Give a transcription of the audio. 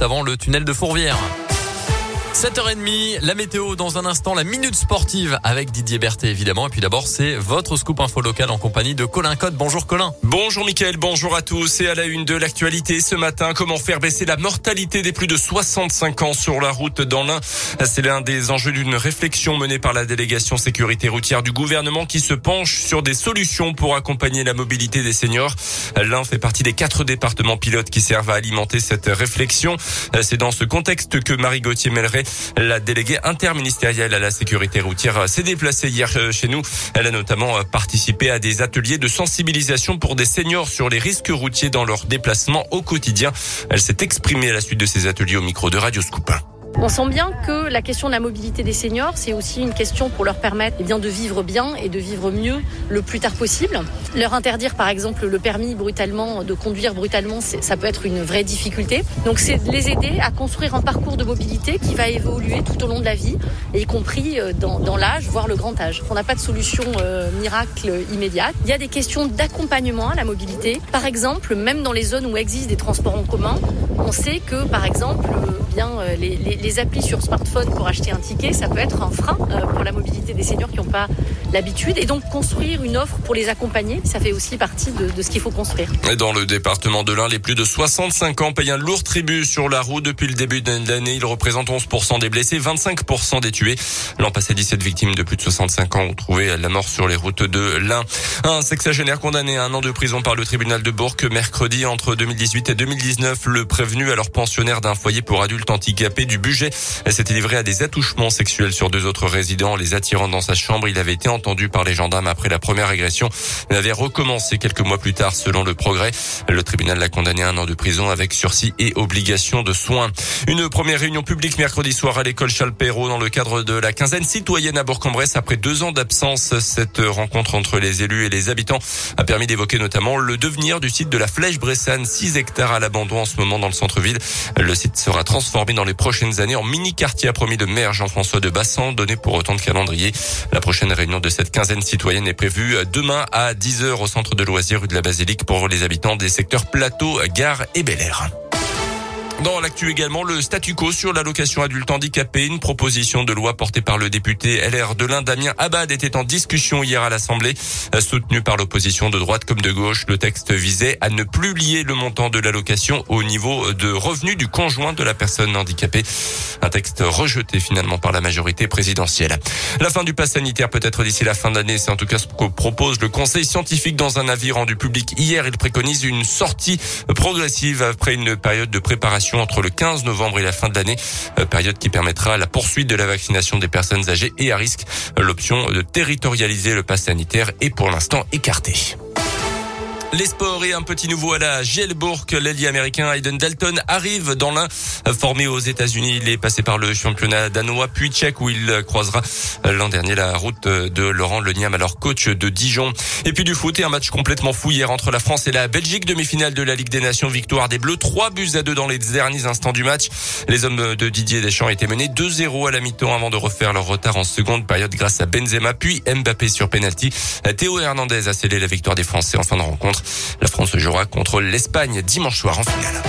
avant le tunnel de Fourvière. 7h30, la météo dans un instant, la minute sportive avec Didier Berthet évidemment. Et puis d'abord, c'est votre scoop info local en compagnie de Colin Code. Bonjour Colin. Bonjour Mickaël, bonjour à tous. Et à la une de l'actualité ce matin, comment faire baisser la mortalité des plus de 65 ans sur la route dans l'Ain? C'est l'un des enjeux d'une réflexion menée par la délégation sécurité routière du gouvernement qui se penche sur des solutions pour accompagner la mobilité des seniors. L'Ain fait partie des quatre départements pilotes qui servent à alimenter cette réflexion. C'est dans ce contexte que Marie La déléguée interministérielle à la sécurité routière s'est déplacée hier euh, chez nous. Elle a notamment euh, participé à des ateliers de sensibilisation pour des seniors sur les risques routiers dans leur déplacement au quotidien. Elle s'est exprimée à la suite de ces ateliers au micro de Radio Scoop. On sent bien que la question de la mobilité des seniors, c'est aussi une question pour leur permettre eh de vivre bien et de vivre mieux le plus tard possible. Leur interdire, par exemple, le permis brutalement, de conduire brutalement, ça peut être une vraie difficulté. Donc, c'est les aider à construire un parcours de mobilité qui va évoluer tout au long de la vie, y compris euh, dans, l'âge, voire le grand âge. On n'a pas de solution euh, miracle immédiate. Il y a des questions d'accompagnement à la mobilité. Par exemple, même dans les zones où existent des transports en commun, on sait que, par exemple, euh, les les applis sur smartphone pour acheter un ticket, ça peut être un frein euh, pour la mobilité des seniors qui n'ont pas l'habitude. Et donc construire une offre pour les accompagner, ça fait aussi partie de, de ce qu'il faut construire. Et dans le département de l'Ain, les plus de 65 ans payent un lourd tribut sur la route depuis le début de l'année. Ils représentent 11% des blessés, 25% des tués. L'an passé, 17 victimes de plus de 65 ans ont trouvé la mort sur les routes de l'Ain. Un sexagénaire condamné à un an de prison par le tribunal de Bourg mercredi entre 2018 et 2019. Le prévenu alors pensionnaire d'un foyer pour adultes handicapés du budget s'était livré à des attouchements sexuels sur deux autres résidents, les attirant dans sa chambre. Il avait été entendu par les gendarmes après la première agression. Il avait recommencé quelques mois plus tard, selon le progrès. Le tribunal l'a condamné à un an de prison avec sursis et obligation de soins. Une première réunion publique mercredi soir à l'école Charles dans le cadre de la quinzaine citoyenne à Bourg-en-Bresse après deux ans d'absence. Cette rencontre entre les élus et les habitants a permis d'évoquer notamment le devenir du site de la Flèche Bressane, 6 hectares à l'abandon en ce moment dans le centre-ville. Le site sera transformé dans les prochaines années en mini-quartier, a promis le maire Jean-François de Bassan, donné pour autant de calendrier. La prochaine réunion de cette quinzaine citoyenne est prévue demain à 10h au centre de loisirs rue de la Basilique pour les habitants des secteurs Plateau, Gare et Bel Air. Dans l'actu également, le statu quo sur l'allocation adulte handicapé. Une proposition de loi portée par le député LR de Damien Abad, était en discussion hier à l'Assemblée. Soutenu par l'opposition de droite comme de gauche, le texte visait à ne plus lier le montant de l'allocation au niveau de revenu du conjoint de la personne handicapée. Un texte rejeté finalement par la majorité présidentielle. La fin du pass sanitaire peut être d'ici la fin de l'année. C'est en tout cas ce que propose le conseil scientifique dans un avis rendu public hier. Il préconise une sortie progressive après une période de préparation entre le 15 novembre et la fin de l'année, euh, période qui permettra la poursuite de la vaccination des personnes âgées et à risque. L'option de territorialiser le pass sanitaire est pour l'instant écartée. Les sports et un petit nouveau à la Gielbourg. L'ailier américain Hayden Dalton arrive dans l'un. Formé aux États-Unis, il est passé par le championnat danois puis tchèque où il croisera l'an dernier la route de Laurent Leniam, alors coach de Dijon. Et puis du foot et un match complètement fou hier entre la France et la Belgique. Demi-finale de la Ligue des Nations. Victoire des Bleus. Trois buts à deux dans les derniers instants du match. Les hommes de Didier Deschamps étaient menés 2-0 à la mi-temps avant de refaire leur retard en seconde période grâce à Benzema puis Mbappé sur penalty. Théo Hernandez a scellé la victoire des Français en fin de La France jouera contre l'Espagne dimanche soir en finale.